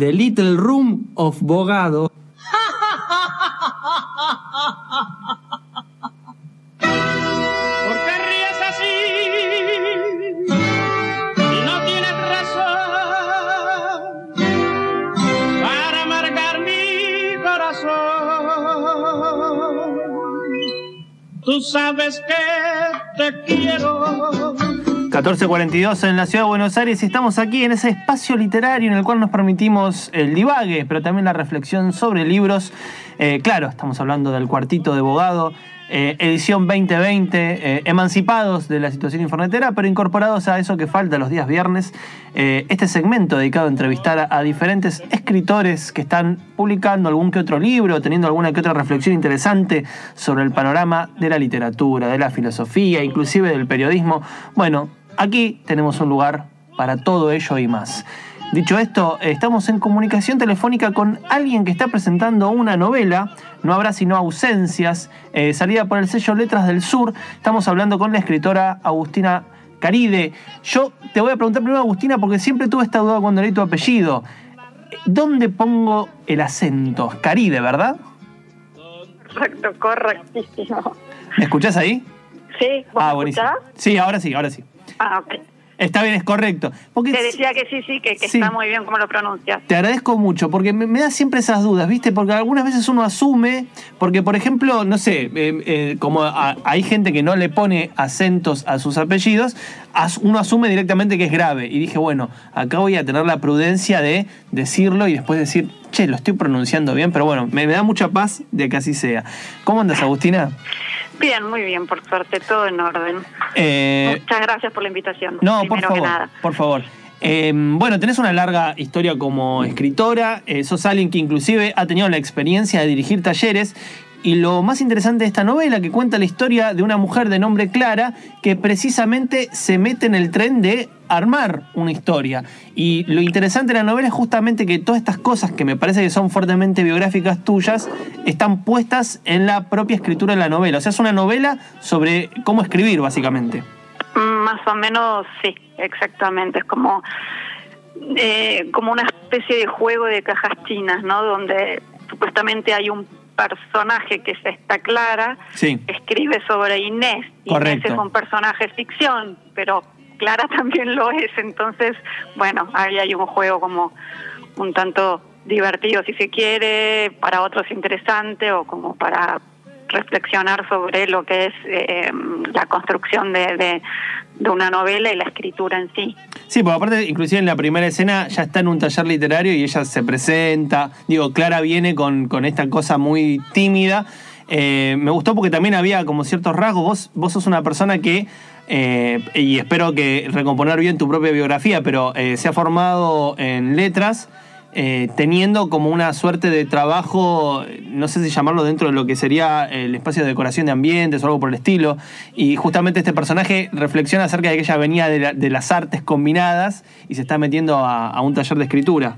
The Little Room of Bogado. ¿Por ríes así? No tienes razón para amargar mi corazón. Tú sabes que te quiero. 1442 en la ciudad de Buenos Aires y estamos aquí en ese espacio literario en el cual nos permitimos el divague, pero también la reflexión sobre libros. Eh, claro, estamos hablando del cuartito de Bogado, eh, edición 2020, eh, emancipados de la situación infornetera, pero incorporados a eso que falta los días viernes, eh, este segmento dedicado a entrevistar a, a diferentes escritores que están publicando algún que otro libro, teniendo alguna que otra reflexión interesante sobre el panorama de la literatura, de la filosofía, inclusive del periodismo. Bueno, aquí tenemos un lugar para todo ello y más. Dicho esto, estamos en comunicación telefónica con alguien que está presentando una novela, No habrá sino ausencias, eh, salida por el sello Letras del Sur. Estamos hablando con la escritora Agustina Caride. Yo te voy a preguntar primero, Agustina, porque siempre tuve esta duda cuando leí tu apellido. ¿Dónde pongo el acento? Caride, ¿verdad? Correcto, correctísimo. ¿Me escuchás ahí? Sí, ¿vos Ah, buenísimo. Sí, ahora sí, ahora sí. Ah, ok. Está bien, es correcto. Porque Te decía que sí, sí, que, que Sí. está muy bien como lo pronuncias. Te agradezco mucho, porque me, me da siempre esas dudas, ¿viste? Porque algunas veces uno asume, porque por ejemplo, no sé, eh, eh, como a- hay gente que no le pone acentos a sus apellidos, uno asume directamente que es grave. Y dije, bueno, acá voy a tener la prudencia de decirlo y después decir, che, lo estoy pronunciando bien, pero bueno, me, me da mucha paz de que así sea. ¿Cómo andas, Agustina? Bien, muy bien, por suerte, todo en orden. Eh, Muchas gracias por la invitación. No, por favor, nada. por favor. Eh, bueno, tenés una larga historia como escritora, eh, sos alguien que inclusive ha tenido la experiencia de dirigir talleres y lo más interesante de esta novela que cuenta la historia de una mujer de nombre Clara que precisamente se mete en el tren de armar una historia. Y lo interesante de la novela es justamente que todas estas cosas que me parece que son fuertemente biográficas tuyas están puestas en la propia escritura de la novela. O sea, es una novela sobre cómo escribir, básicamente. Más o menos, sí, exactamente. Es como, eh, como una especie de juego de cajas chinas, ¿no? Donde supuestamente hay un personaje que es esta Clara, Sí. escribe sobre Inés. Correcto. Inés es un personaje ficción, pero Clara también lo es. Entonces, bueno, ahí hay un juego como un tanto divertido, si se quiere, para otros interesante o como para reflexionar sobre lo que es eh, la construcción de, de, de una novela y la escritura en sí. Sí, porque aparte, inclusive en la primera escena ya está en un taller literario y ella se presenta. Digo, Clara viene con, con esta cosa muy tímida. Eh, me gustó porque también había como ciertos rasgos. Vos, vos sos una persona que, eh, y espero que recomponer bien tu propia biografía, pero eh, se ha formado en letras. Eh, teniendo como una suerte de trabajo, no sé si llamarlo dentro de lo que sería el espacio de decoración de ambientes o algo por el estilo, y justamente este personaje reflexiona acerca de que ella venía de, la- de las artes combinadas y se está metiendo a, a un taller de escritura.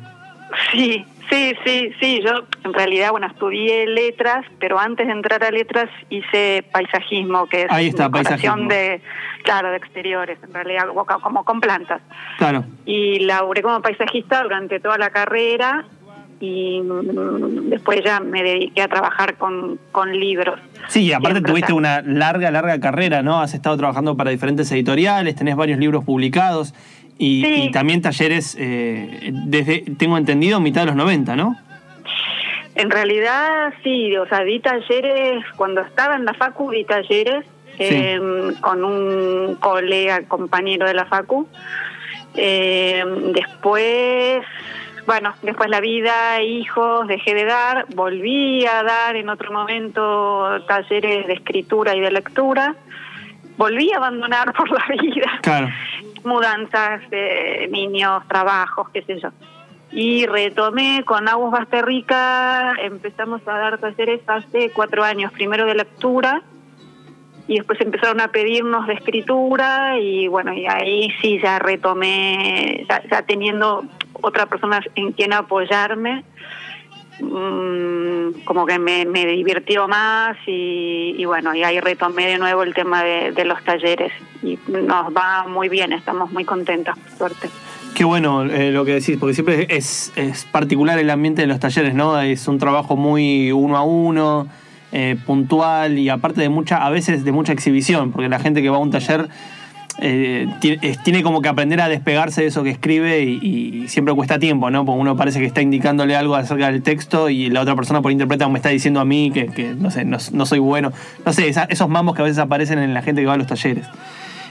Sí, sí, sí, sí. Yo en realidad, bueno, estudié letras, pero antes de entrar a letras hice paisajismo, que es Ahí está, paisajismo. de, claro, de exteriores, en realidad, como, con plantas. Claro. Y laburé como paisajista durante toda la carrera y mm, después ya me dediqué a trabajar con, con libros. Sí, y aparte Siempre, tuviste o sea, una larga, larga carrera, ¿no? Has estado trabajando para diferentes editoriales, tenés varios libros publicados y, Sí. y también talleres, eh, desde, tengo entendido, mitad de los 90, ¿no? En realidad, sí, o sea, di talleres, cuando estaba en la facu, di talleres eh, con un colega, compañero de la facu. Eh, después, bueno, después la vida, hijos, dejé de dar, volví a dar en otro momento talleres de escritura y de lectura. Volví a abandonar por la vida. Claro. Mudanzas, eh, niños, trabajos, qué sé yo. Y retomé con Agus Basterrica, empezamos a dar talleres hace cuatro años, primero de lectura y después empezaron a pedirnos de escritura y bueno, y ahí sí ya retomé, ya, ya teniendo otra persona en quien apoyarme, como que me, me divirtió más y, y bueno, y ahí retomé de nuevo el tema de, los talleres y nos va muy bien, estamos muy contentas, suerte. Qué bueno eh, lo que decís, porque siempre es, es particular el ambiente de los talleres, ¿no? Es un trabajo muy uno a uno, eh, puntual y aparte de mucha, a veces de mucha exhibición, porque la gente que va a un taller eh, es- tiene como que aprender a despegarse de eso que escribe y, y siempre cuesta tiempo, ¿no? Porque uno parece que está indicándole algo acerca del texto y la otra persona por interpreta me está diciendo a mí que, que, no sé, no, no soy bueno. No sé, esa- esos mambos que a veces aparecen en la gente que va a los talleres.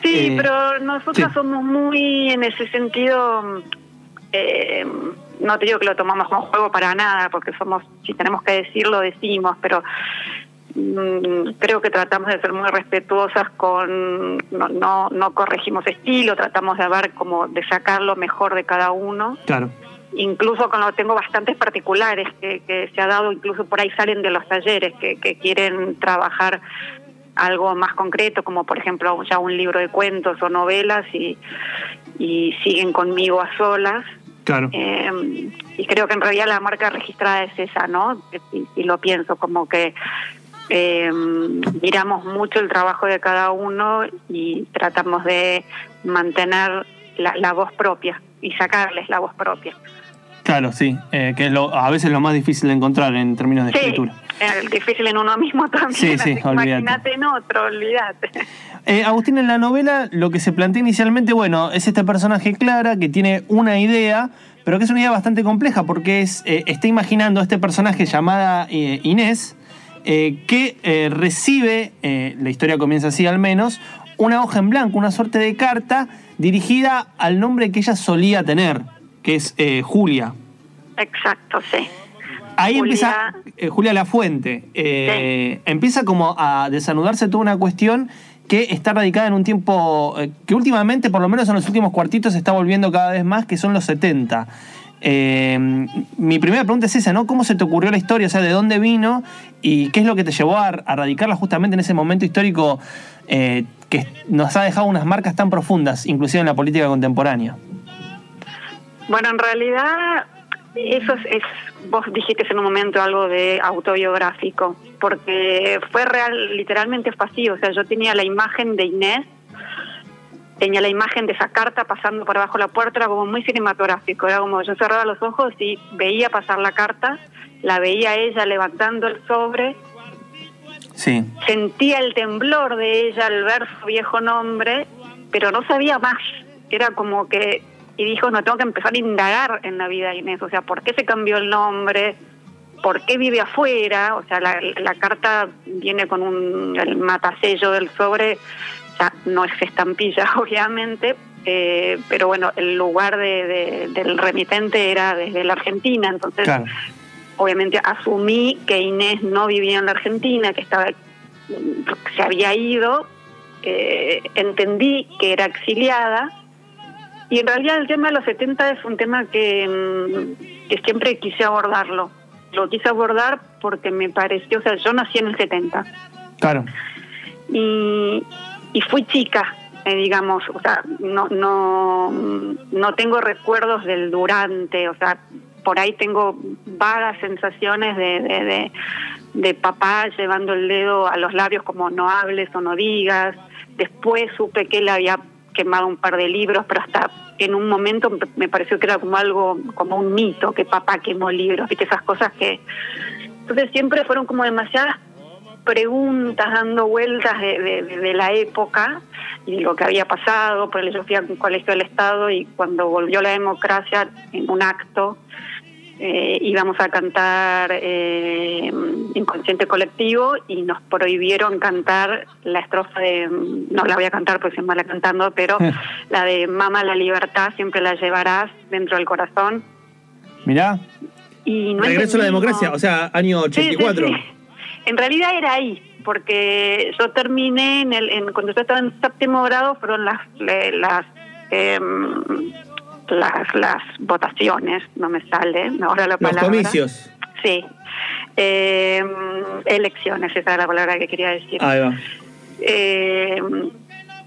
Sí, Eh, pero nosotros sí. somos muy en ese sentido, eh, no te digo que lo tomamos como juego para nada, porque somos, si tenemos que decirlo, decimos, pero creo que tratamos de ser muy respetuosas con, no, no, no corregimos estilo, tratamos de ver como de sacar lo mejor de cada uno Claro. incluso cuando tengo bastantes particulares que, que se ha dado, incluso por ahí salen de los talleres, que, que quieren trabajar algo más concreto, como por ejemplo ya un libro de cuentos o novelas y, y siguen conmigo a solas. Claro. Eh, y creo que en realidad la marca registrada es esa, ¿no? Y, y lo pienso, como que eh, miramos mucho el trabajo de cada uno y tratamos de mantener la, la voz propia y sacarles la voz propia. Claro, sí. eh, que es lo, a veces lo más difícil de encontrar en términos de Sí, escritura. es difícil en uno mismo también. Sí, sí. Imagínate en otro, olvídate. Eh, Agustín, en la novela lo que se plantea inicialmente, bueno, es este personaje Clara que tiene una idea, pero que es una idea bastante compleja porque es, eh, está imaginando a este personaje llamada Inés, eh, que eh, recibe, eh, la historia comienza así al menos, una hoja en blanco, una suerte de carta dirigida al nombre que ella solía tener, que es Julia. Exacto, sí. Ahí Julia- empieza Julia Lafuente. Eh, Empieza como a desanudarse toda una cuestión que está radicada en un tiempo que últimamente, por lo menos en los últimos cuartitos, se está volviendo cada vez más, que son los 70. Eh, mi primera pregunta es esa, ¿no? ¿Cómo se te ocurrió la historia? O sea, ¿de dónde vino? ¿Y qué es lo que te llevó a, radicarla justamente en ese momento histórico eh, que nos ha dejado unas marcas tan profundas, inclusive en la política contemporánea? Bueno, en realidad, eso es, es- vos dijiste en un momento algo de autobiográfico, porque fue real, literalmente fue así. O sea, yo tenía la imagen de Inés, tenía la imagen de esa carta pasando por abajo de la puerta, era como muy cinematográfico. Era como yo cerraba los ojos y veía pasar la carta, la veía ella levantando el sobre, Sí. sentía el temblor de ella al ver su viejo nombre, pero no sabía más. Era como que, y dijo, no, tengo que empezar a indagar en la vida de Inés, o sea, ¿por qué se cambió el nombre? ¿Por qué vive afuera? O sea, la, la carta viene con un, el matasello del sobre, ya no es estampilla, obviamente, eh, pero bueno, el lugar de, de- del remitente era desde la Argentina, entonces Claro. obviamente asumí que Inés no vivía en la Argentina, que estaba se había ido, eh, entendí que era exiliada y en realidad el tema de los 70 es un tema que, mm, que siempre quise abordarlo. Lo quise abordar porque me pareció, o sea, yo nací en el 70 Claro. y, y fui chica, eh, digamos, o sea, no, no, no tengo recuerdos del durante, o sea, por ahí tengo vagas sensaciones de, de, de, papá llevando el dedo a los labios como no hables o no digas. Después supe que él había quemado un par de libros, pero hasta en un momento me- me pareció que era como algo, como un mito, que papá quemó libros, y que esas cosas que... Entonces siempre fueron como demasiadas preguntas dando vueltas de, de- la época y lo que había pasado, por yo fui a un colegio del Estado y cuando volvió la democracia en un acto eh, íbamos a cantar eh, Inconsciente Colectivo y nos prohibieron cantar la estrofa de, no la voy a cantar porque soy mala cantando, pero la de Mama la libertad siempre la llevarás dentro del corazón. Mirá. Y no Regreso a la entendimos. democracia, o sea, año Sí, sí, 84. sí. En realidad era ahí, porque yo terminé en el, en, cuando yo estaba en séptimo grado, fueron las, las em, las, las votaciones, no me sale ahora la Los palabra. comicios. Sí. Em, elecciones, esa era la palabra que quería decir. Ahí va. Eh,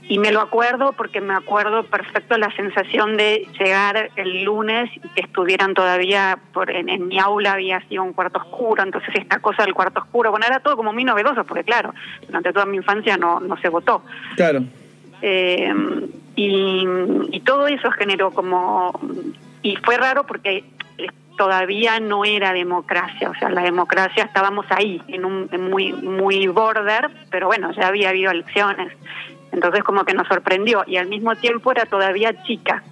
y me lo acuerdo porque me acuerdo perfecto la sensación de llegar el lunes y que estuvieran todavía, por, en, en mi aula había sido un cuarto oscuro, entonces esta cosa del cuarto oscuro, bueno, era todo como muy novedoso, porque claro, durante toda mi infancia no, no se votó. Claro. Eh, y, y todo eso generó como... Y fue raro porque todavía no era democracia, o sea, la democracia estábamos ahí, en un en muy, muy border, pero bueno, ya había habido elecciones. Entonces como que nos sorprendió y al mismo tiempo era todavía chica.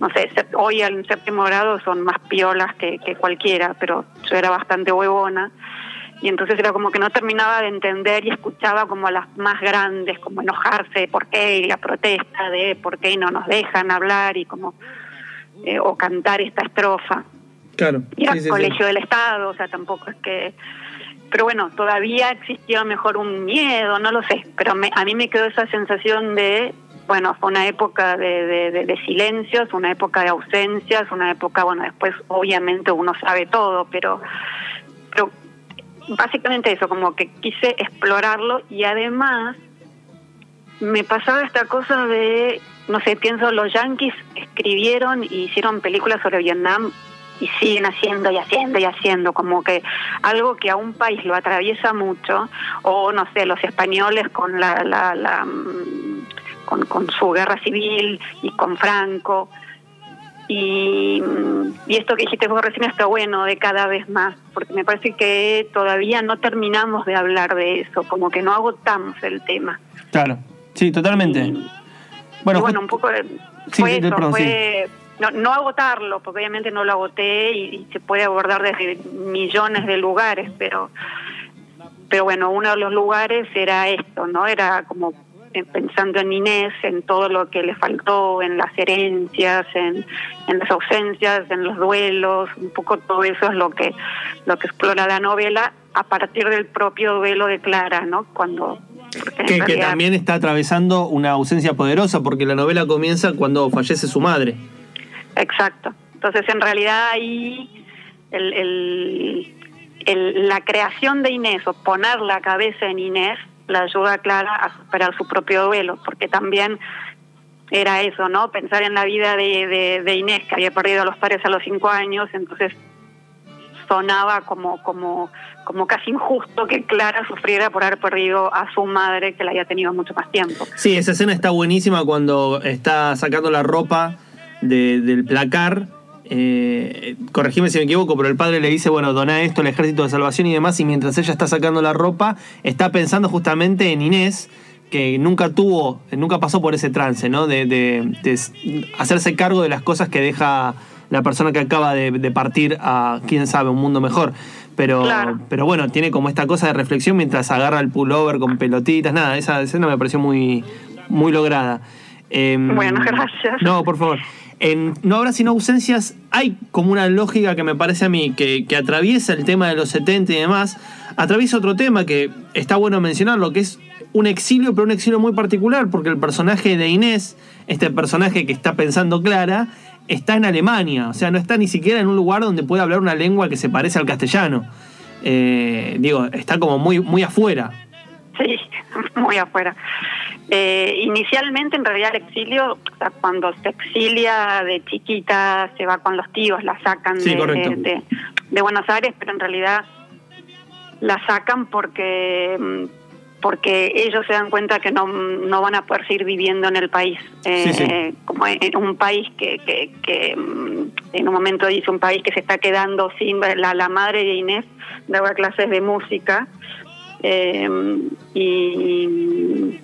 No sé, hoy en séptimo grado son más piolas que, que cualquiera, pero yo era bastante huevona. Y entonces era como que no terminaba de entender y escuchaba como a las más grandes, como enojarse de por qué, y la protesta de por qué no nos dejan hablar y como, eh, o cantar esta estrofa. Claro. Y era sí. colegio del Estado, o sea, tampoco es que... Pero bueno, todavía existía mejor un miedo, no lo sé, pero me- a mí me quedó esa sensación de, bueno, fue una época de, de, silencios, una época de ausencias, una época, bueno, después obviamente uno sabe todo, pero, pero básicamente eso, como que quise explorarlo y además me pasaba esta cosa de, no sé, pienso, los yankees escribieron y hicieron películas sobre Vietnam y siguen haciendo y haciendo y haciendo, como que algo que a un país lo atraviesa mucho, o no sé, los españoles con la, la, la, mm, con, con su guerra civil y con Franco. Y, mm, y esto que dijiste vos recién está bueno de cada vez más, porque me parece que todavía no terminamos de hablar de eso, como que no agotamos el tema. Claro. Sí, totalmente. Y Bueno, bueno, ju- un poco fue sí, eso, perdón, fue no, no agotarlo, porque obviamente no lo agoté y, y se puede abordar desde millones de lugares, pero pero bueno, uno de los lugares era esto, ¿no? Era como pensando en Inés, en todo lo que le faltó, en las herencias, en, en las ausencias, en los duelos, un poco todo eso es lo que lo que explora la novela a partir del propio duelo de Clara, ¿no? Cuando que, también está atravesando una ausencia poderosa porque la novela comienza cuando fallece su madre. Exacto. Entonces, en realidad ahí el, la creación de Inés o poner la cabeza en Inés la ayuda a Clara a superar su propio duelo, porque también era eso, ¿no? Pensar en la vida de, de- de Inés, que había perdido a los padres a los cinco años, entonces sonaba como, como, como casi injusto que Clara sufriera por haber perdido a su madre, que la había tenido mucho más tiempo. Sí, esa escena está buenísima cuando está sacando la ropa de- del placar. Eh, corregime si me equivoco, pero el padre le dice, bueno, dona esto al ejército de salvación y demás, y mientras ella está sacando la ropa, está pensando justamente en Inés, que nunca tuvo, nunca pasó por ese trance, ¿no? De, de- de s- hacerse cargo de las cosas que deja la persona que acaba de, de partir a, quién sabe, un mundo mejor. Pero, Claro. pero bueno, tiene como esta cosa de reflexión mientras agarra el pullover con pelotitas, nada, esa escena me pareció muy, muy lograda. Em, Bueno, gracias. No, por favor. En No habrá sino ausencias, hay como una lógica que me parece a mí que, atraviesa el tema de los 70 y demás, atraviesa otro tema que está bueno mencionarlo, que es un exilio, pero un exilio muy particular, porque el personaje de Inés, este personaje que está pensando Clara, está en Alemania, o sea, no está ni siquiera en un lugar donde pueda hablar una lengua que se parece al castellano. Eh, digo, está como muy, muy afuera. Sí, muy afuera. Eh, inicialmente, en realidad, el exilio, o sea, cuando se exilia de chiquita, se va con los tíos, la sacan Sí, de, de- de Buenos Aires, pero en realidad la sacan porque mm, porque ellos se dan cuenta que no, no van a poder seguir viviendo en el país, eh, Sí, sí. como en un país que, que, que, mm, en un momento dice un país que se está quedando sin la, la madre de Inés daba clases de música eh, y,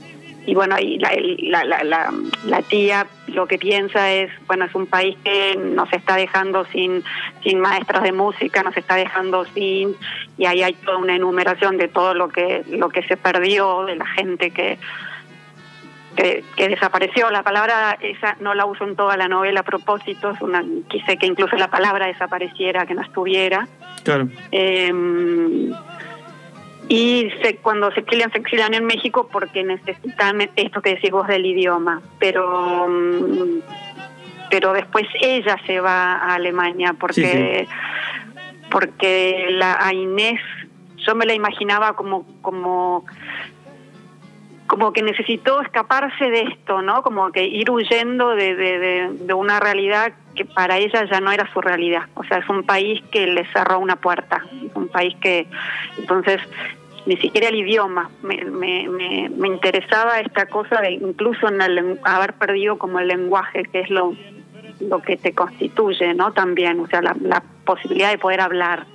y bueno, y la, la, la, la, la tía lo que piensa es, bueno, es un país que nos está dejando sin, sin maestros de música, nos está dejando sin, y ahí hay toda una enumeración de todo lo que, lo que se perdió, de la gente que, que, que desapareció. La palabra esa no la uso en toda la novela a propósito, es una, quise que incluso la palabra desapareciera, que no estuviera. Claro. Eh, y se, cuando se exilian, se exilian en México porque necesitan esto que decís vos del idioma. Pero, mm, pero después ella se va a Alemania porque porque la a Inés yo me la imaginaba como como como que necesitó escaparse de esto, ¿no? Como que ir huyendo de, de, de, de una realidad que para ella ya no era su realidad. O sea, es un país que le cerró una puerta, es un país que, entonces, ni siquiera el idioma, me, me, me, me interesaba esta cosa de incluso en el, haber perdido como el lenguaje, que es lo, lo que te constituye, ¿no? También, o sea, la, la posibilidad de poder hablar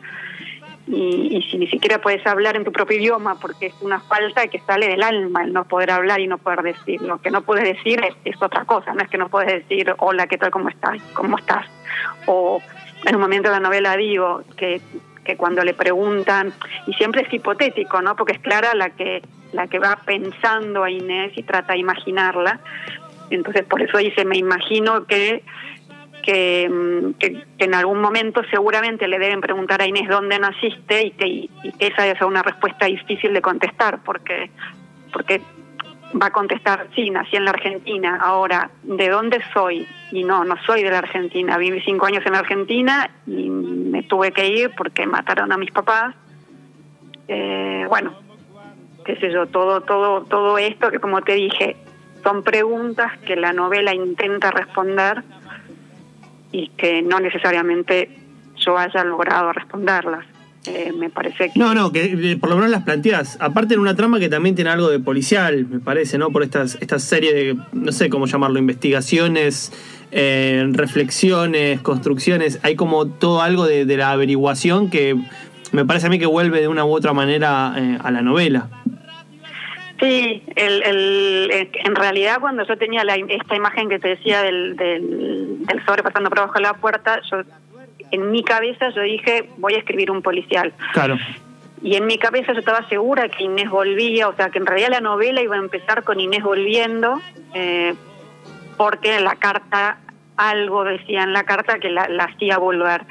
y, y, si ni siquiera puedes hablar en tu propio idioma porque es una falta que sale del alma el no poder hablar y no poder decir. Lo que no puedes decir es, otra cosa no es que no puedes decir hola qué tal cómo estás cómo estás o en un momento de la novela digo que que cuando le preguntan y siempre es hipotético no porque es Clara la que la que va pensando a Inés y trata de imaginarla. Entonces por eso dice me imagino que que, que, en algún momento seguramente le deben preguntar a Inés dónde naciste y que, y esa es una respuesta difícil de contestar porque porque va a contestar sí nací en la Argentina ahora de dónde soy y no no soy de la Argentina viví cinco años en la Argentina y me tuve que ir porque mataron a mis papás. Eh, bueno qué sé yo todo todo todo esto que como te dije son preguntas que la novela intenta responder y que no necesariamente yo haya logrado responderlas. Eh, me parece que... No, no, que eh, por lo menos las planteas. Aparte en una trama que también tiene algo de policial, me parece, ¿no? Por estas, esta serie de, no sé cómo llamarlo, investigaciones, eh, reflexiones, construcciones. Hay como todo algo de, de, la averiguación que me parece a mí que vuelve de una u otra manera eh, a la novela. Sí, el, el, en realidad cuando yo tenía la, esta imagen que te decía del, del, del sobre pasando por abajo de la puerta, yo en mi cabeza yo dije voy a escribir un policial. Claro. Y en mi cabeza yo estaba segura que Inés volvía, o sea que en realidad la novela iba a empezar con Inés volviendo, eh, porque en la carta, algo decía en la carta que la, la hacía volver.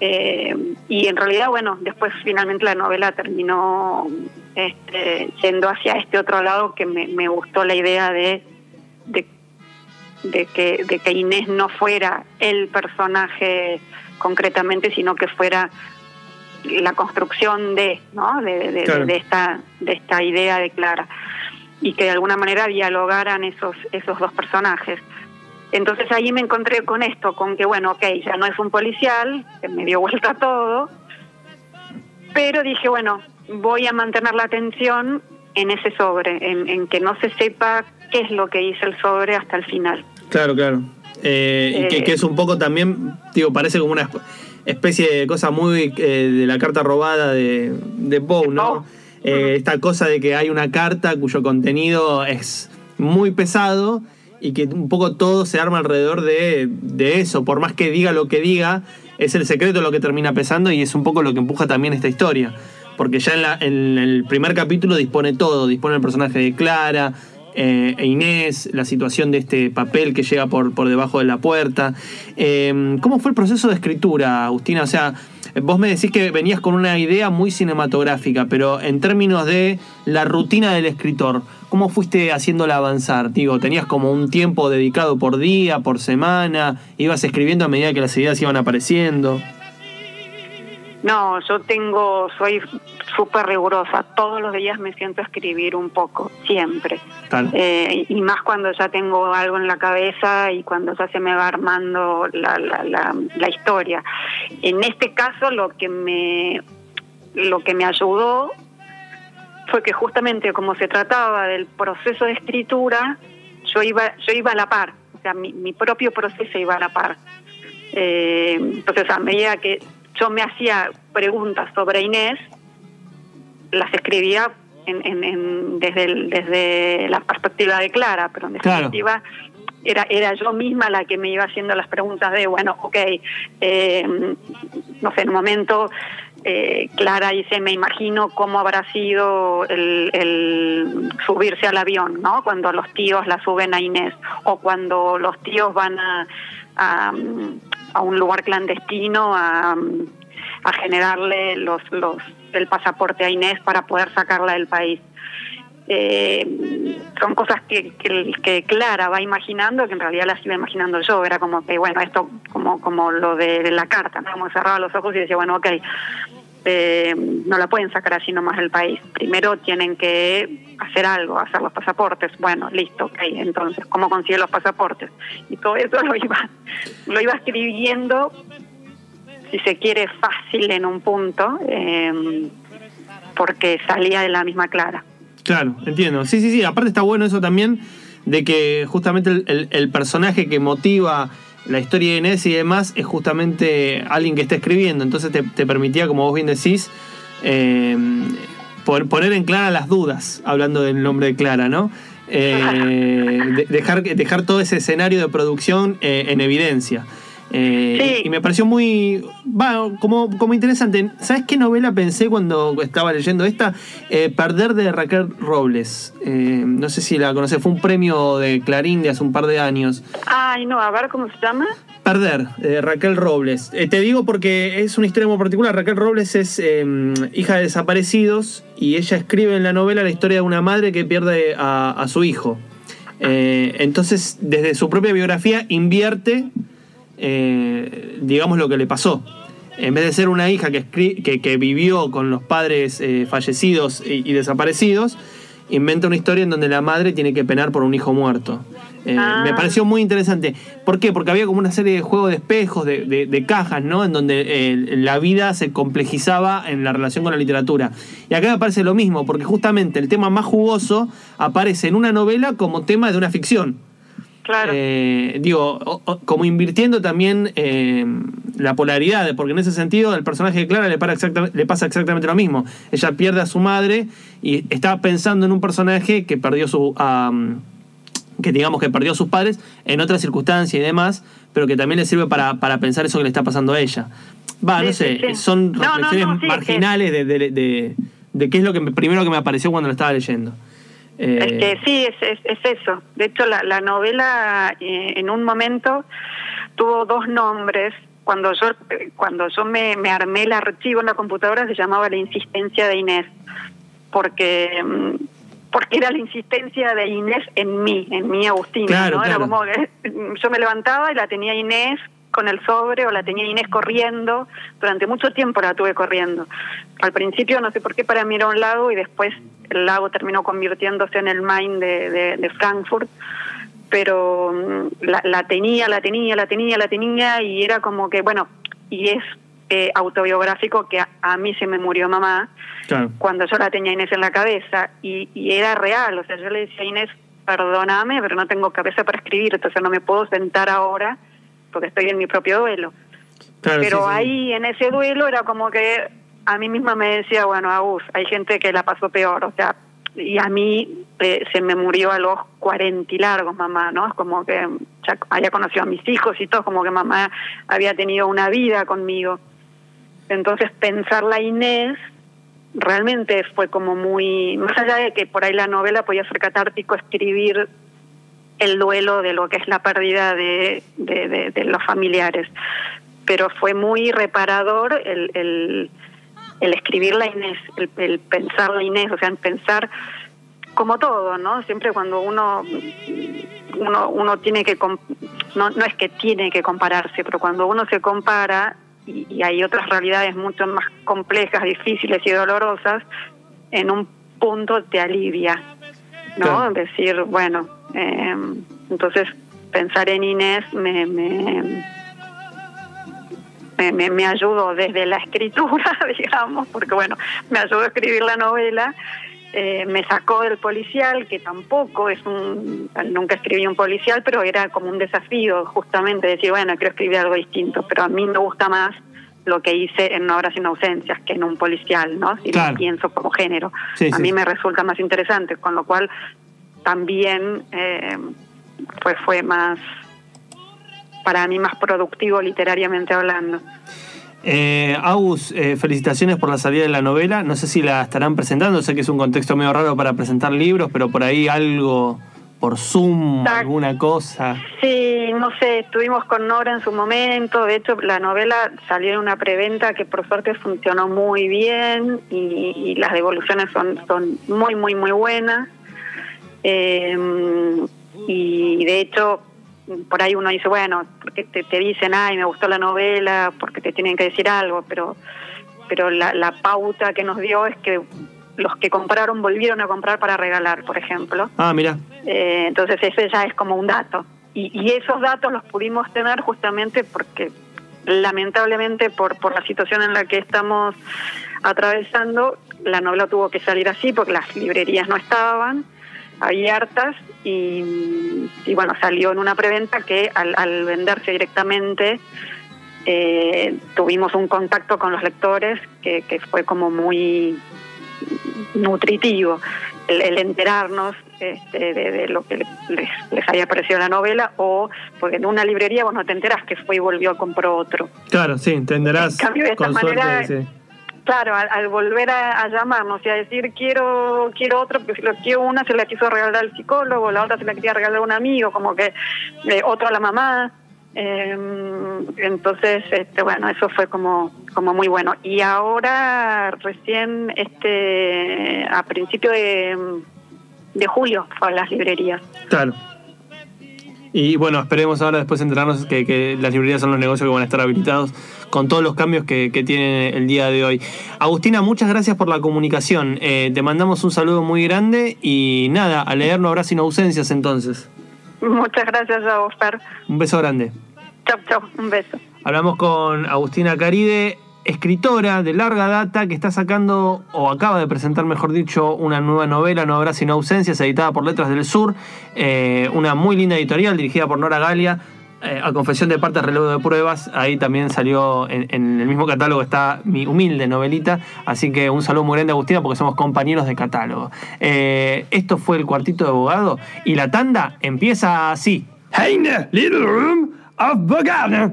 Eh, y en realidad, bueno, después finalmente la novela terminó este, yendo hacia este otro lado que me, me gustó la idea de, de, de, que, de que Inés no fuera el personaje concretamente, sino que fuera la construcción de, ¿no? de, de, claro. de, esta, de esta idea de Clara y que de alguna manera dialogaran esos, esos dos personajes. Entonces ahí me encontré con esto, con que bueno, ok, ya no es un policial, que me dio vuelta todo, pero dije, bueno, voy a mantener la atención en ese sobre, en, en, que no se sepa qué es lo que hizo el sobre hasta el final. Claro, claro. Eh, eh, y que, que, es un poco también, digo, parece como una especie de cosa muy eh, de la carta robada de, de Poe, ¿no? Uh -huh. Esta cosa de que hay una carta cuyo contenido es muy pesado y que un poco todo se arma alrededor de, de, eso. Por más que diga lo que diga, es el secreto lo que termina pesando y es un poco lo que empuja también esta historia. Porque ya en, la, en el primer capítulo dispone todo, dispone el personaje de Clara, eh, e Inés, la situación de este papel que llega por, por debajo de la puerta. Eh, ¿Cómo fue el proceso de escritura, Agustina? O sea, vos me decís que venías con una idea muy cinematográfica, pero en términos de la rutina del escritor, ¿cómo fuiste haciéndola avanzar? Digo, ¿tenías como un tiempo dedicado por día, por semana? ¿Ibas escribiendo a medida que las ideas iban apareciendo? No, yo tengo, soy súper rigurosa. Todos los días me siento a escribir un poco, siempre. Eh, y más cuando ya tengo algo en la cabeza y cuando ya se me va armando la, la, la, la historia. En este caso, lo que me, lo que me ayudó fue que justamente como se trataba del proceso de escritura, yo iba, yo iba a la par, o sea, mi, mi propio proceso iba a la par. Eh, entonces, a medida que yo me hacía preguntas sobre Inés, las escribía en, en, en, desde, el, desde la perspectiva de Clara, pero en definitiva claro. era, era yo misma la que me iba haciendo las preguntas de, bueno, ok, eh, no sé, en un momento eh, Clara dice, me imagino cómo habrá sido el, el, subirse al avión, ¿no? Cuando los tíos la suben a Inés, o cuando los tíos van a, a un lugar clandestino a, a generarle los, los el pasaporte a Inés para poder sacarla del país. eh, son cosas que, que, que Clara va imaginando que en realidad las iba imaginando yo. Era como que, bueno, esto como, como lo de la carta, ¿no? Como cerraba los ojos y decía, bueno, ok, eh, no la pueden sacar así nomás del país. Primero tienen que hacer algo, hacer los pasaportes. Bueno, listo, ok. Entonces, ¿cómo consigue los pasaportes? Y todo eso lo iba, lo iba escribiendo, si se quiere, fácil en un punto, eh, porque salía de la misma clara. Claro, entiendo. Sí, sí, sí. Aparte está bueno eso también de que justamente el personaje que motiva la historia de Inés y demás es justamente alguien que está escribiendo. Entonces te, permitía, como vos bien decís, eh, pon- poner en clara las dudas, hablando del nombre de Clara, ¿no? Eh, de- dejar, dejar todo ese escenario de producción eh, en evidencia. Eh, Sí. Y me pareció muy. Va, como, como interesante. ¿Sabes qué novela pensé cuando estaba leyendo esta? Eh, Perder de Raquel Robles. Eh, no sé si la conoces, fue un premio de Clarín de hace un par de años. Ay, no, a ver cómo se llama. Perder, de Raquel Robles. Te digo porque es una historia muy particular. Raquel Robles es eh, hija de desaparecidos y ella escribe en la novela la historia de una madre que pierde a, a su hijo. Entonces, desde su propia biografía, invierte, eh, digamos, lo que le pasó. En vez de ser una hija que, que, que vivió con los padres eh, fallecidos y, y desaparecidos, inventa una historia en donde la madre tiene que penar por un hijo muerto. Eh, Ah. Me pareció muy interesante. ¿Por qué? Porque había como una serie de juegos de espejos, de, de- de cajas, ¿no? En donde la vida se complejizaba en la relación con la literatura. Y acá me parece lo mismo, porque justamente el tema más jugoso aparece en una novela como tema de una ficción. Claro. Eh, digo, o- o- como invirtiendo también eh, la polaridad, porque en ese sentido al personaje de Clara le, para exacta- le pasa exactamente lo mismo. Ella pierde a su madre y está pensando en un personaje que perdió su. am, que digamos que perdió a sus padres en otras circunstancias y demás, pero que también le sirve para, para pensar eso que le está pasando a ella. Va, no sé, sí, sí. son no, reflexiones no, marginales de, de- de- de qué es lo que me- primero que me apareció cuando lo estaba leyendo. Eh, Es que sí, es, es, es eso. De hecho, la, la novela eh, en un momento tuvo dos nombres. Cuando yo cuando yo me, me armé el archivo en la computadora se llamaba La insistencia de Inés, porque mm, porque era la insistencia de Inés en mí, en mí Agustina. Claro, ¿no? Era claro. como que mm, yo me levantaba y la tenía Inés con el sobre o la tenía Inés corriendo. Durante mucho tiempo la tuve corriendo. Al principio no sé por qué para mí era un lago y después el lago terminó convirtiéndose en el Main de, de, de Frankfurt. Pero mm, la, la tenía, la tenía, la tenía, la tenía y era como que, bueno, y es eh, autobiográfico que a, a mí se me murió mamá claro. cuando yo la tenía Inés en la cabeza y, y era real, o sea, yo le decía a Inés, perdóname, pero no tengo cabeza para escribir, entonces no me puedo sentar ahora porque estoy en mi propio duelo. Claro, pero sí, sí. ahí en ese duelo era como que a mí misma me decía, bueno, Agus, hay gente que la pasó peor, o sea, y a mí eh, se me murió a los 40 y largos mamá, ¿no? Es como que ya había conocido a mis hijos y todo, como que mamá había tenido una vida conmigo. Entonces pensar la Inés realmente fue como muy, más allá de que por ahí la novela podía ser catártico, escribir el duelo de lo que es la pérdida de, de, de- de los familiares. Pero fue muy reparador el, el, el escribir la Inés, el, el pensar la Inés, o sea, en pensar como todo, ¿no? Siempre cuando uno uno, uno tiene que no, no es que tiene que compararse, pero cuando uno se compara y, y hay otras realidades mucho más complejas, difíciles y dolorosas, en un punto te alivia, ¿no? Claro. Decir, bueno, eh, entonces pensar en Inés me, me, me, me, me ayudó desde la escritura, digamos, porque bueno, me ayudó a escribir la novela, eh, me sacó del policial, que tampoco es un, nunca escribí un policial, pero era como un desafío justamente decir, bueno, quiero escribir algo distinto, pero a mí me gusta más lo que hice en No Horas sin Ausencias que en un policial, ¿no? Si Claro. lo pienso como género. Sí, a mí sí. me resulta más interesante, con lo cual también eh, fue, fue más, para mí más productivo literariamente hablando. Eh, Agus, eh, felicitaciones por la salida de la novela. No sé si la estarán presentando. Sé que es un contexto medio raro para presentar libros, pero por ahí algo por Zoom, alguna cosa. Sí, no sé, estuvimos con Nora en su momento, de hecho la novela salió en una preventa que por suerte funcionó muy bien y, y las devoluciones son, son muy, muy, muy buenas. Eh, y de hecho, por ahí uno dice, bueno, porque te, te dicen, ay, me gustó la novela, porque te tienen que decir algo, pero, pero la, la pauta que nos dio es que los que compraron volvieron a comprar para regalar, por ejemplo. Ah, mira. Eh, entonces ese ya es como un dato. Y, y esos datos los pudimos tener justamente porque lamentablemente por, por la situación en la que estamos atravesando, la novela tuvo que salir así porque las librerías no estaban abiertas y, y bueno, salió en una preventa que al, al venderse directamente eh, tuvimos un contacto con los lectores que, que fue como muy nutritivo el, el enterarnos este, de, de lo que les, les haya parecido la novela o porque en una librería vos no te enteras que fue y volvió a compró otro. Claro, sí, entenderás En cambio, de esta con manera, suerte. sí. Claro, al, al volver a, a llamarnos y a decir quiero quiero otro, lo quiero una se la quiso regalar al psicólogo, la otra se la quería regalar a un amigo, como que eh, otro a la mamá. Eh, entonces, este, bueno, eso fue como, como muy bueno. Y ahora, recién, este, a principio de, de julio, fue a las librerías. Claro. Y bueno, esperemos ahora después enterarnos que, que las librerías son los negocios que van a estar habilitados con todos los cambios que, que tienen el día de hoy. Agustina, muchas gracias por la comunicación. Eh, te mandamos un saludo muy grande y nada, a leer no habrá sino ausencias entonces. Muchas gracias a vos. Un beso grande. Chau, chau, un beso. Hablamos con Agustina Caride, escritora de larga data que está sacando, o acaba de presentar, mejor dicho, una nueva novela, No habrá sino ausencias, editada por Letras del Sur, eh, una muy linda editorial dirigida por Nora Galia. eh, a confesión de parte, relevo de pruebas, ahí también salió en, en el mismo catálogo está mi humilde novelita, así que un saludo muy grande a Agustina porque somos compañeros de catálogo. Eh, esto fue el cuartito de abogado y la tanda empieza así. Heine, little room of Bogana.